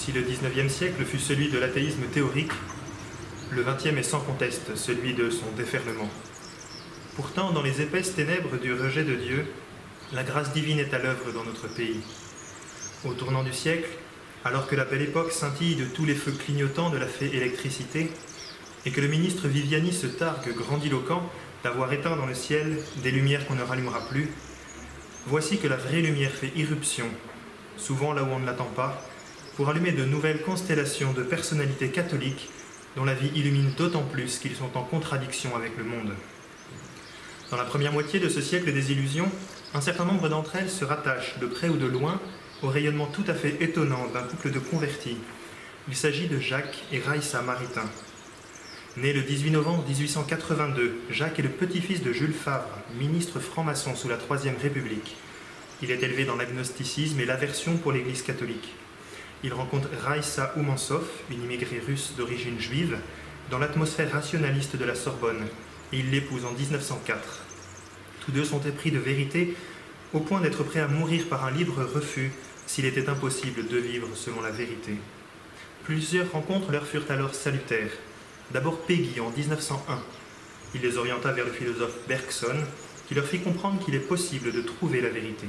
Si le XIXe siècle fut celui de l'athéisme théorique, le XXe est sans conteste celui de son déferlement. Pourtant, dans les épaisses ténèbres du rejet de Dieu, la grâce divine est à l'œuvre dans notre pays. Au tournant du siècle, alors que la belle époque scintille de tous les feux clignotants de la fée électricité, et que le ministre Viviani se targue grandiloquent d'avoir éteint dans le ciel des lumières qu'on ne rallumera plus, voici que la vraie lumière fait irruption, souvent là où on ne l'attend pas, pour allumer de nouvelles constellations de personnalités catholiques dont la vie illumine d'autant plus qu'ils sont en contradiction avec le monde. Dans la première moitié de ce siècle des illusions, un certain nombre d'entre elles se rattachent, de près ou de loin, au rayonnement tout à fait étonnant d'un couple de convertis. Il s'agit de Jacques et Raïssa Maritain. Né le 18 novembre 1882, Jacques est le petit-fils de Jules Favre, ministre franc-maçon sous la Troisième République. Il est élevé dans l'agnosticisme et l'aversion pour l'Église catholique. Il rencontre Raïssa Oumansov, une immigrée russe d'origine juive, dans l'atmosphère rationaliste de la Sorbonne, et il l'épouse en 1904. Tous deux sont épris de vérité au point d'être prêts à mourir par un libre refus s'il était impossible de vivre selon la vérité. Plusieurs rencontres leur furent alors salutaires. D'abord Peggy en 1901. Il les orienta vers le philosophe Bergson, qui leur fit comprendre qu'il est possible de trouver la vérité.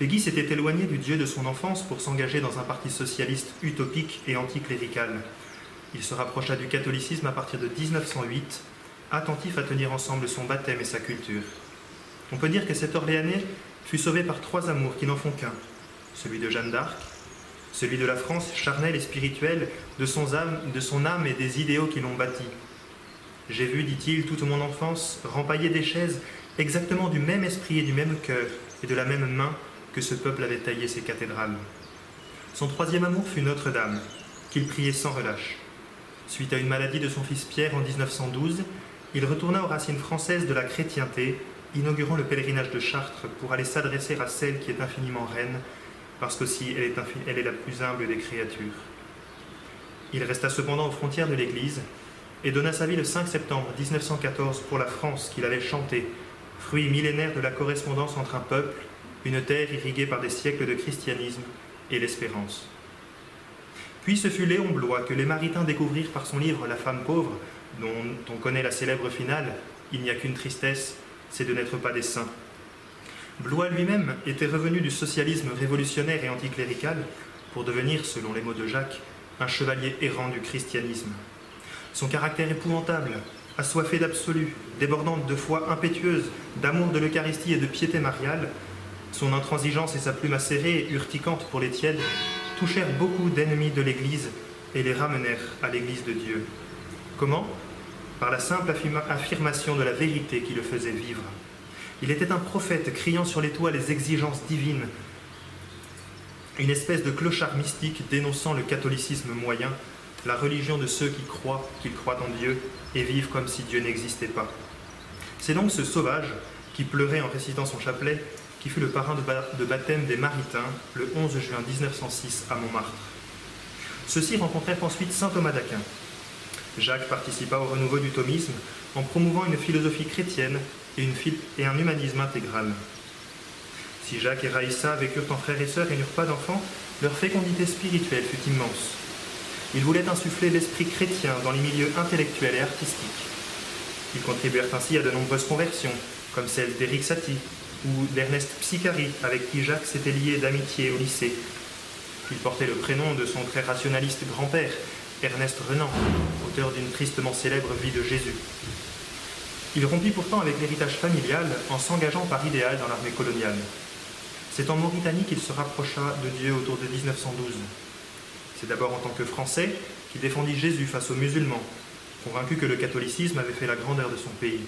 Peggy s'était éloigné du Dieu de son enfance pour s'engager dans un parti socialiste utopique et anticlérical. Il se rapprocha du catholicisme à partir de 1908, attentif à tenir ensemble son baptême et sa culture. On peut dire que cet Orléanais fut sauvé par trois amours qui n'en font qu'un celui de Jeanne d'Arc, celui de la France charnelle et spirituelle, de son, âme, de son âme et des idéaux qui l'ont bâti. J'ai vu, dit-il, toute mon enfance rempailler des chaises exactement du même esprit et du même cœur et de la même main que ce peuple avait taillé ses cathédrales. Son troisième amour fut Notre-Dame, qu'il priait sans relâche. Suite à une maladie de son fils Pierre en 1912, il retourna aux racines françaises de la chrétienté, inaugurant le pèlerinage de Chartres pour aller s'adresser à celle qui est infiniment reine parce qu'aussi elle est, elle est la plus humble des créatures. Il resta cependant aux frontières de l'Église et donna sa vie le 5 septembre 1914 pour la France qu'il avait chantée, fruit millénaire de la correspondance entre un peuple, une terre irriguée par des siècles de christianisme et l'espérance. Puis ce fut Léon Blois que les Maritains découvrirent par son livre La femme pauvre, dont on connaît la célèbre finale Il n'y a qu'une tristesse, c'est de n'être pas des saints. Blois lui-même était revenu du socialisme révolutionnaire et anticlérical pour devenir, selon les mots de Jacques, un chevalier errant du christianisme. Son caractère épouvantable, assoiffé d'absolu, débordant de foi impétueuse, d'amour de l'Eucharistie et de piété mariale, son intransigeance et sa plume acérée et urticante pour les tièdes touchèrent beaucoup d'ennemis de l'Église et les ramenèrent à l'Église de Dieu. Comment? Par la simple affirmation de la vérité qui le faisait vivre. Il était un prophète criant sur les toits les exigences divines, une espèce de clochard mystique dénonçant le catholicisme moyen, la religion de ceux qui croient qu'ils croient en Dieu et vivent comme si Dieu n'existait pas. C'est donc ce sauvage qui pleurait en récitant son chapelet qui fut le parrain de baptême des Maritains le 11 juin 1906 à Montmartre. Ceux-ci rencontrèrent ensuite saint Thomas d'Aquin. Jacques participa au renouveau du thomisme en promouvant une philosophie chrétienne et, une, et un humanisme intégral. Si Jacques et Raïssa vécurent en frères et sœurs et n'eurent pas d'enfants, leur fécondité spirituelle fut immense. Ils voulaient insuffler l'esprit chrétien dans les milieux intellectuels et artistiques. Ils contribuèrent ainsi à de nombreuses conversions, comme celle d'Éric Satie ou d'Ernest Psicari, avec qui Jacques s'était lié d'amitié au lycée. Il portait le prénom de son très rationaliste grand-père, Ernest Renan, auteur d'une tristement célèbre vie de Jésus. Il rompit pourtant avec l'héritage familial en s'engageant par idéal dans l'armée coloniale. C'est en Mauritanie qu'il se rapprocha de Dieu autour de 1912. C'est d'abord en tant que Français qu'il défendit Jésus face aux musulmans, convaincu que le catholicisme avait fait la grandeur de son pays.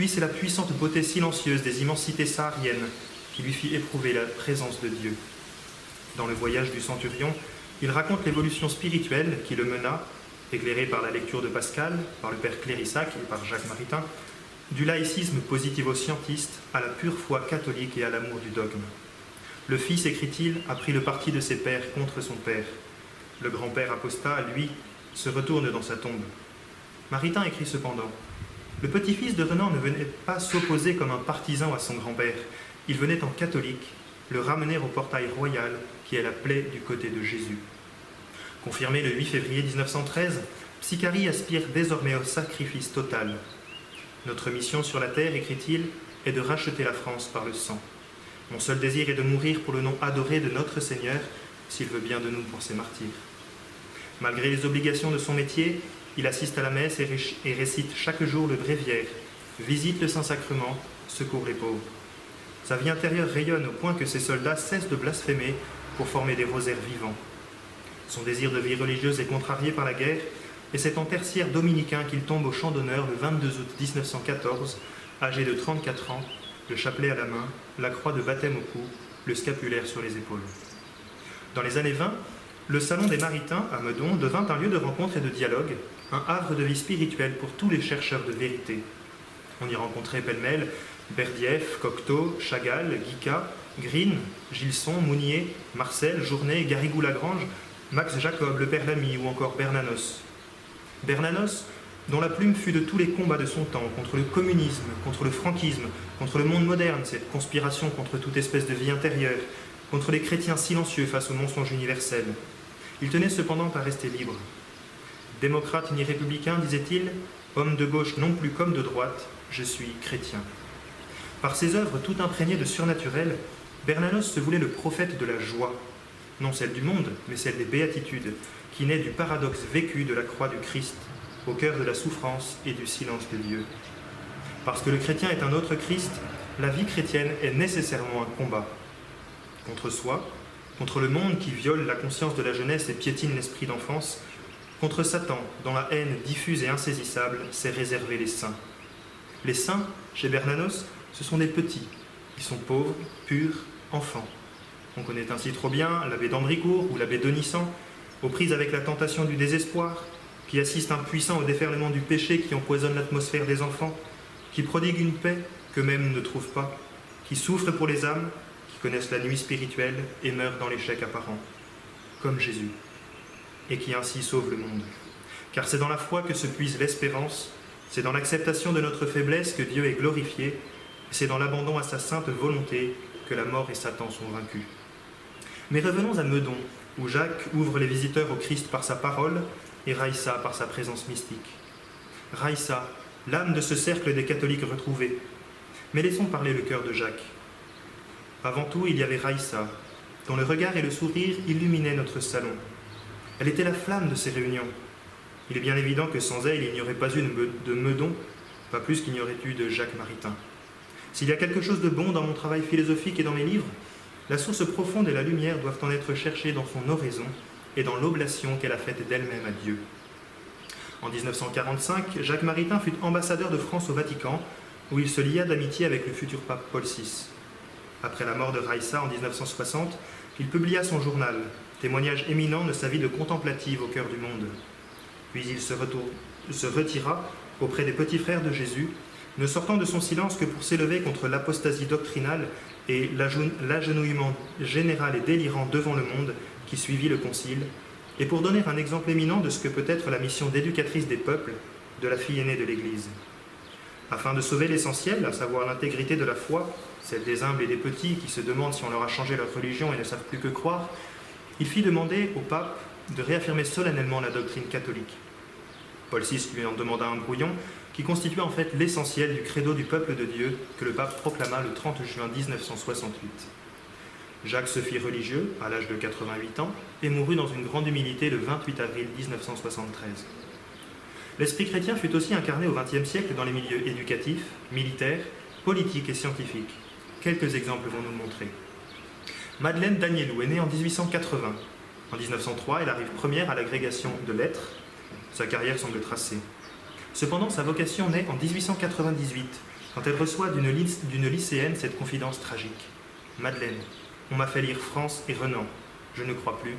Puis c'est la puissante beauté silencieuse des immensités sahariennes qui lui fit éprouver la présence de Dieu. Dans le voyage du centurion, il raconte l'évolution spirituelle qui le mena éclairé par la lecture de Pascal, par le père Clérissac et par Jacques Maritain, du laïcisme positivo-scientiste à la pure foi catholique et à l'amour du dogme. Le Fils, écrit-il, a pris le parti de ses pères contre son père. Le grand-père apostat, lui, se retourne dans sa tombe. Maritain écrit cependant Le petit-fils de Renan ne venait pas s'opposer comme un partisan à son grand-père. Il venait en catholique le ramener au portail royal qui est la plaie du côté de Jésus. Confirmé le 8 février 1913, Psychari aspire désormais au sacrifice total. Notre mission sur la terre, écrit-il, est de racheter la France par le sang. Mon seul désir est de mourir pour le nom adoré de notre Seigneur, s'il veut bien de nous pour ses martyrs. Malgré les obligations de son métier, il assiste à la messe et récite chaque jour le bréviaire, visite le Saint-Sacrement, secourt les pauvres. Sa vie intérieure rayonne au point que ses soldats cessent de blasphémer pour former des rosaires vivants. Son désir de vie religieuse est contrarié par la guerre, et c'est en tertiaire dominicain qu'il tombe au champ d'honneur le 22 août 1914, âgé de 34 ans, le chapelet à la main, la croix de baptême au cou, le scapulaire sur les épaules. Dans les années 20, le Salon des Maritains à Meudon devint un lieu de rencontre et de dialogue, un havre de vie spirituelle pour tous les chercheurs de vérité. On y rencontrait pêle-mêle Berdieff, Cocteau, Chagall, Guica, Green, Gilson, Mounier, Marcel, Journet, Garrigou-Lagrange, Max Jacob, le père Lamy ou encore Bernanos. Bernanos, dont la plume fut de tous les combats de son temps, contre le communisme, contre le franquisme, contre le monde moderne, cette conspiration contre toute espèce de vie intérieure, contre les chrétiens silencieux face au mensonge universel. Il tenait cependant à rester libre. Démocrate ni républicain, disait-il, homme de gauche non plus comme de droite, je suis chrétien. Par ses œuvres tout imprégnées de surnaturel, Bernanos se voulait le prophète de la joie, non celle du monde, mais celle des béatitudes, qui naît du paradoxe vécu de la croix du Christ, au cœur de la souffrance et du silence de Dieu. Parce que le chrétien est un autre Christ, la vie chrétienne est nécessairement un combat. Contre soi, contre le monde qui viole la conscience de la jeunesse et piétine l'esprit d'enfance, contre Satan, dont la haine diffuse et insaisissable s'est réservée les saints. Les saints, chez Bernanos, ce sont des petits. Ils sont pauvres, purs, enfants. On connaît ainsi trop bien l'abbé d'Ambricourt ou l'abbé Denissan, aux prises avec la tentation du désespoir, qui assistent impuissants au déferlement du péché qui empoisonne l'atmosphère des enfants, qui prodiguent une paix qu'eux-mêmes ne trouvent pas, qui souffrent pour les âmes, qui connaissent la nuit spirituelle et meurent dans l'échec apparent, comme Jésus, et qui ainsi sauvent le monde. Car c'est dans la foi que se puise l'espérance, c'est dans l'acceptation de notre faiblesse que Dieu est glorifié, c'est dans l'abandon à sa sainte volonté que la mort et Satan sont vaincus. Mais revenons à Meudon, où Jacques ouvre les visiteurs au Christ par sa parole et Raïssa par sa présence mystique. Raïssa, l'âme de ce cercle des catholiques retrouvés. Mais laissons parler le cœur de Jacques. Avant tout, il y avait Raïssa, dont le regard et le sourire illuminaient notre salon. Elle était la flamme de ces réunions. Il est bien évident que sans elle, il n'y aurait pas eu de Meudon, pas plus qu'il n'y aurait eu de Jacques Maritain. S'il y a quelque chose de bon dans mon travail philosophique et dans mes livres, la source profonde et la lumière doivent en être cherchées dans son oraison et dans l'oblation qu'elle a faite d'elle-même à Dieu. En 1945, Jacques Maritain fut ambassadeur de France au Vatican, où il se lia d'amitié avec le futur pape Paul VI. Après la mort de Raissa en 1960, il publia son journal, témoignage éminent de sa vie de contemplative au cœur du monde. Puis il se, se retira auprès des petits frères de Jésus ne sortant de son silence que pour s'élever contre l'apostasie doctrinale et l'agenouillement général et délirant devant le monde qui suivit le Concile, et pour donner un exemple éminent de ce que peut être la mission d'éducatrice des peuples de la fille aînée de l'Église. Afin de sauver l'essentiel, à savoir l'intégrité de la foi, celle des humbles et des petits qui se demandent si on leur a changé leur religion et ne savent plus que croire, il fit demander au pape de réaffirmer solennellement la doctrine catholique. Paul VI lui en demanda un brouillon, qui constituait en fait l'essentiel du credo du peuple de Dieu que le pape proclama le 30 juin 1968. Jacques se fit religieux à l'âge de 88 ans et mourut dans une grande humilité le 28 avril 1973. L'esprit chrétien fut aussi incarné au XXe siècle dans les milieux éducatifs, militaires, politiques et scientifiques. Quelques exemples vont nous montrer. Madeleine Danielou est née en 1880. En 1903, elle arrive première à l'agrégation de lettres. Sa carrière semble tracée. Cependant, sa vocation naît en 1898, quand elle reçoit d'une lycéenne cette confidence tragique. Madeleine, on m'a fait lire France et Renan. Je ne crois plus.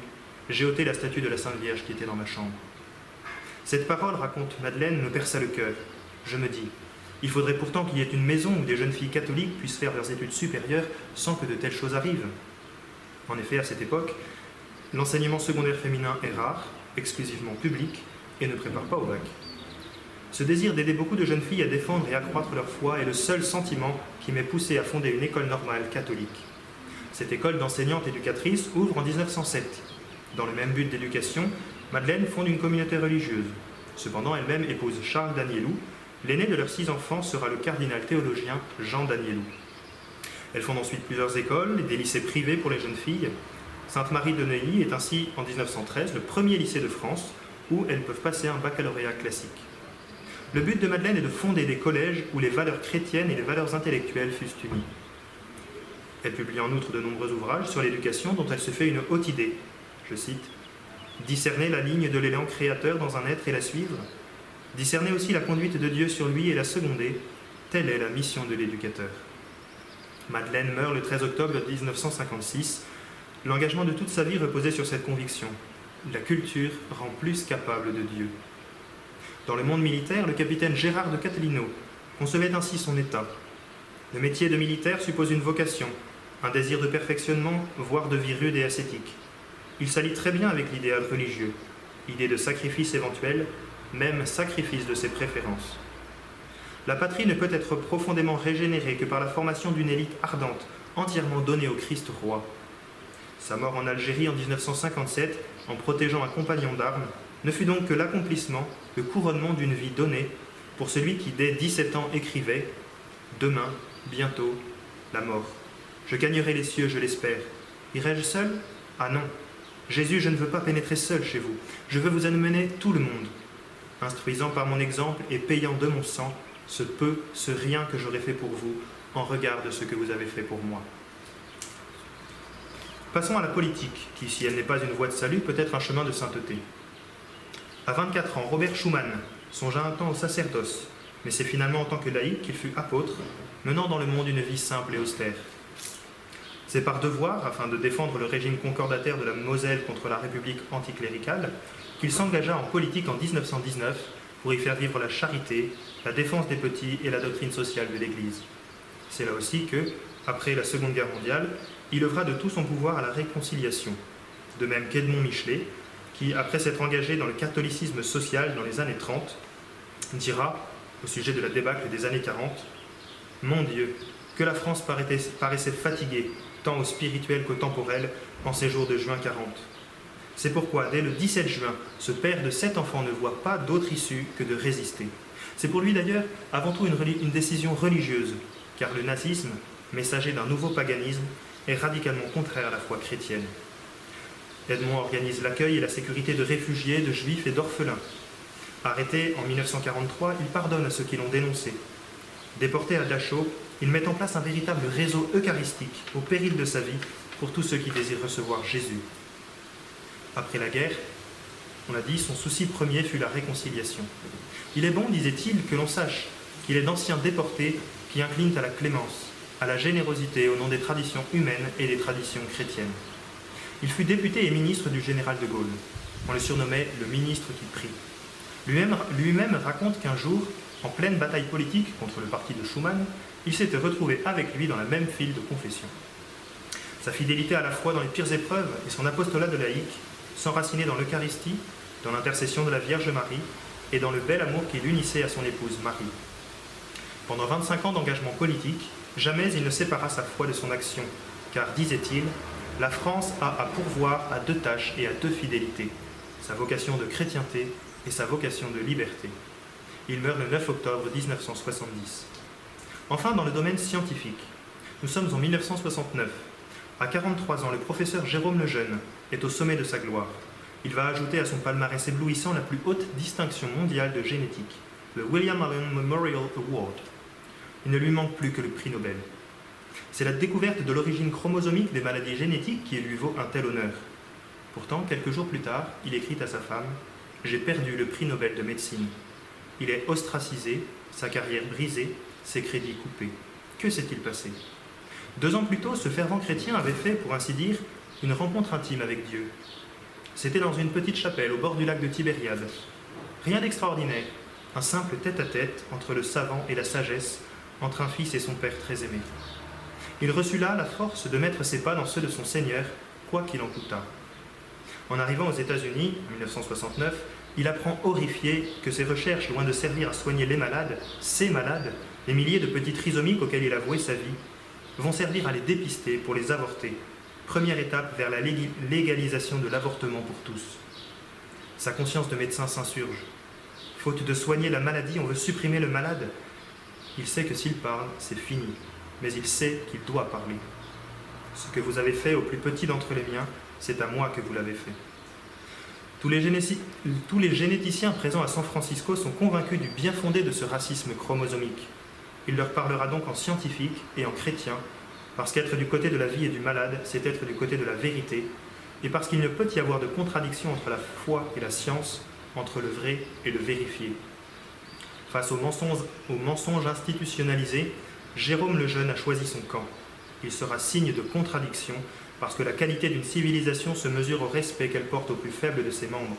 J'ai ôté la statue de la Sainte Vierge qui était dans ma chambre. Cette parole, raconte Madeleine, me perça le cœur. Je me dis, il faudrait pourtant qu'il y ait une maison où des jeunes filles catholiques puissent faire leurs études supérieures sans que de telles choses arrivent. En effet, à cette époque, l'enseignement secondaire féminin est rare, exclusivement public, et ne prépare pas au bac. Ce désir d'aider beaucoup de jeunes filles à défendre et accroître leur foi est le seul sentiment qui m'est poussé à fonder une école normale catholique. Cette école d'enseignantes éducatrices ouvre en 1907. Dans le même but d'éducation, Madeleine fonde une communauté religieuse. Cependant, elle-même épouse Charles Danielou. L'aîné de leurs six enfants sera le cardinal théologien Jean Danielou. Elle fonde ensuite plusieurs écoles et des lycées privés pour les jeunes filles. Sainte-Marie de Neuilly est ainsi, en 1913, le premier lycée de France où elles peuvent passer un baccalauréat classique. Le but de Madeleine est de fonder des collèges où les valeurs chrétiennes et les valeurs intellectuelles fussent unies. Elle publie en outre de nombreux ouvrages sur l'éducation dont elle se fait une haute idée. Je cite Discerner la ligne de l'élan créateur dans un être et la suivre. Discerner aussi la conduite de Dieu sur lui et la seconder. Telle est la mission de l'éducateur. Madeleine meurt le 13 octobre 1956. L'engagement de toute sa vie reposait sur cette conviction. La culture rend plus capable de Dieu. Dans le monde militaire, le capitaine Gérard de Catalino concevait ainsi son état. Le métier de militaire suppose une vocation, un désir de perfectionnement, voire de vie rude et ascétique. Il s'allie très bien avec l'idéal religieux, idée de sacrifice éventuel, même sacrifice de ses préférences. La patrie ne peut être profondément régénérée que par la formation d'une élite ardente, entièrement donnée au Christ roi. Sa mort en Algérie en 1957, en protégeant un compagnon d'armes, ne fut donc que l'accomplissement, le couronnement d'une vie donnée pour celui qui dès 17 ans écrivait Demain, bientôt, la mort. Je gagnerai les cieux, je l'espère. Irai-je seul? Ah non. Jésus, je ne veux pas pénétrer seul chez vous. Je veux vous amener tout le monde, instruisant par mon exemple et payant de mon sang ce peu, ce rien que j'aurais fait pour vous, en regard de ce que vous avez fait pour moi. Passons à la politique, qui, si elle n'est pas une voie de salut, peut être un chemin de sainteté. À 24 ans, Robert Schumann songea un temps au sacerdoce, mais c'est finalement en tant que laïc qu'il fut apôtre, menant dans le monde une vie simple et austère. C'est par devoir, afin de défendre le régime concordataire de la Moselle contre la République anticléricale, qu'il s'engagea en politique en 1919 pour y faire vivre la charité, la défense des petits et la doctrine sociale de l'Église. C'est là aussi que, après la Seconde Guerre mondiale, il œuvra de tout son pouvoir à la réconciliation. De même qu'Edmond Michelet, qui, après s'être engagé dans le catholicisme social dans les années 30, dira, au sujet de la débâcle des années 40, Mon Dieu, que la France paraissait fatiguée, tant au spirituel qu'au temporel, en ces jours de juin 40. C'est pourquoi, dès le 17 juin, ce père de sept enfants ne voit pas d'autre issue que de résister. C'est pour lui d'ailleurs avant tout une, décision religieuse, car le nazisme, messager d'un nouveau paganisme, est radicalement contraire à la foi chrétienne. Edmond organise l'accueil et la sécurité de réfugiés, de juifs et d'orphelins. Arrêté en 1943, il pardonne à ceux qui l'ont dénoncé. Déporté à Dachau, il met en place un véritable réseau eucharistique au péril de sa vie pour tous ceux qui désirent recevoir Jésus. Après la guerre, on a dit, son souci premier fut la réconciliation. Il est bon, disait-il, que l'on sache qu'il est d'anciens déportés qui inclinent à la clémence, à la générosité au nom des traditions humaines et des traditions chrétiennes. Il fut député et ministre du général de Gaulle. On le surnommait le ministre qui prie. Lui-même lui raconte qu'un jour, en pleine bataille politique contre le parti de Schumann, il s'était retrouvé avec lui dans la même file de confession. Sa fidélité à la foi dans les pires épreuves et son apostolat de laïque s'enracinaient dans l'Eucharistie, dans l'intercession de la Vierge Marie et dans le bel amour qui l'unissait à son épouse Marie. Pendant 25 ans d'engagement politique, jamais il ne sépara sa foi de son action, car, disait-il, la France a à pourvoir à deux tâches et à deux fidélités, sa vocation de chrétienté et sa vocation de liberté. Il meurt le 9 octobre 1970. Enfin, dans le domaine scientifique, nous sommes en 1969. À 43 ans, le professeur Jérôme Lejeune est au sommet de sa gloire. Il va ajouter à son palmarès éblouissant la plus haute distinction mondiale de génétique, le William Allen Memorial Award. Il ne lui manque plus que le prix Nobel. C'est la découverte de l'origine chromosomique des maladies génétiques qui lui vaut un tel honneur. Pourtant, quelques jours plus tard, il écrit à sa femme J'ai perdu le prix Nobel de médecine. Il est ostracisé, sa carrière brisée, ses crédits coupés. Que s'est-il passé? Deux ans plus tôt, ce fervent chrétien avait fait, pour ainsi dire, une rencontre intime avec Dieu. C'était dans une petite chapelle au bord du lac de Tibériade. Rien d'extraordinaire, un simple tête-à-tête entre le savant et la sagesse, entre un fils et son père très aimé. Il reçut là la force de mettre ses pas dans ceux de son Seigneur, quoi qu'il en coûtât. En arrivant aux États-Unis, en 1969, il apprend horrifié que ses recherches, loin de servir à soigner les malades, ses malades, les milliers de petits trisomiques auxquels il a voué sa vie, vont servir à les dépister pour les avorter. Première étape vers la légalisation de l'avortement pour tous. Sa conscience de médecin s'insurge. Faute de soigner la maladie, on veut supprimer le malade. Il sait que s'il parle, c'est fini, mais il sait qu'il doit parler. Ce que vous avez fait au plus petit d'entre les miens, c'est à moi que vous l'avez fait. Tous les, tous les, généticiens présents à San Francisco sont convaincus du bien fondé de ce racisme chromosomique. Il leur parlera donc en scientifique et en chrétien, parce qu'être du côté de la vie et du malade, c'est être du côté de la vérité, et parce qu'il ne peut y avoir de contradiction entre la foi et la science, entre le vrai et le vérifié. Face aux mensonges, institutionnalisés, Jérôme le Jeune a choisi son camp. Il sera signe de contradiction parce que la qualité d'une civilisation se mesure au respect qu'elle porte aux plus faibles de ses membres,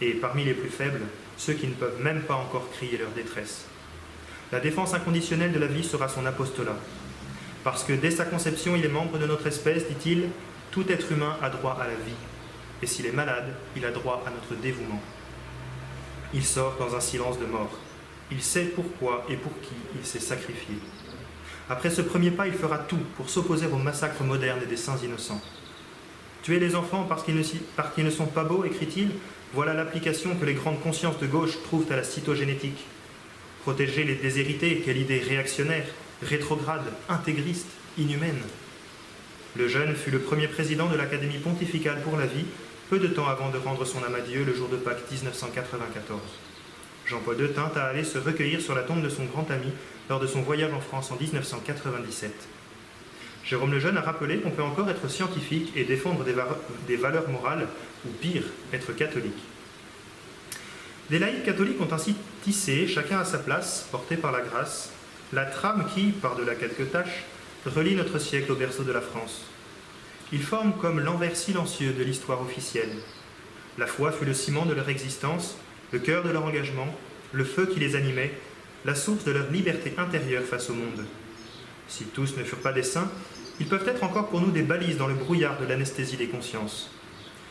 et parmi les plus faibles, ceux qui ne peuvent même pas encore crier leur détresse. La défense inconditionnelle de la vie sera son apostolat, parce que dès sa conception, il est membre de notre espèce, dit-il, tout être humain a droit à la vie, et s'il est malade, il a droit à notre dévouement. Il sort dans un silence de mort. Il sait pourquoi et pour qui il s'est sacrifié. Après ce premier pas, il fera tout pour s'opposer au massacre moderne des saints innocents. Tuer les enfants parce qu'ils ne, ne sont pas beaux, écrit-il, voilà l'application que les grandes consciences de gauche trouvent à la cytogénétique. Protéger les déshérités, quelle idée réactionnaire, rétrograde, intégriste, inhumaine. Le jeune fut le premier président de l'Académie pontificale pour la vie, peu de temps avant de rendre son âme à Dieu le jour de Pâques 1994. Jean-Paul II tint à aller se recueillir sur la tombe de son grand ami lors de son voyage en France en 1997. Jérôme Lejeune a rappelé qu'on peut encore être scientifique et défendre des, valeurs morales, ou pire, être catholique. Des laïcs catholiques ont ainsi tissé, chacun à sa place, porté par la grâce, la trame qui, par-delà quelques tâches, relie notre siècle au berceau de la France. Ils forment comme l'envers silencieux de l'histoire officielle. La foi fut le ciment de leur existence, le cœur de leur engagement, le feu qui les animait, la source de leur liberté intérieure face au monde. Si tous ne furent pas des saints, ils peuvent être encore pour nous des balises dans le brouillard de l'anesthésie des consciences.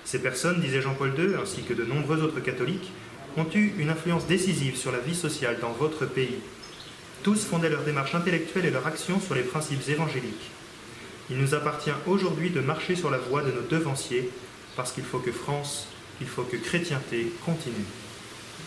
Ces personnes, disait Jean-Paul II, ainsi que de nombreux autres catholiques, ont eu une influence décisive sur la vie sociale dans votre pays. Tous fondaient leur démarche intellectuelle et leur action sur les principes évangéliques. Il nous appartient aujourd'hui de marcher sur la voie de nos devanciers, parce qu'il faut que France, il faut que chrétienté continue.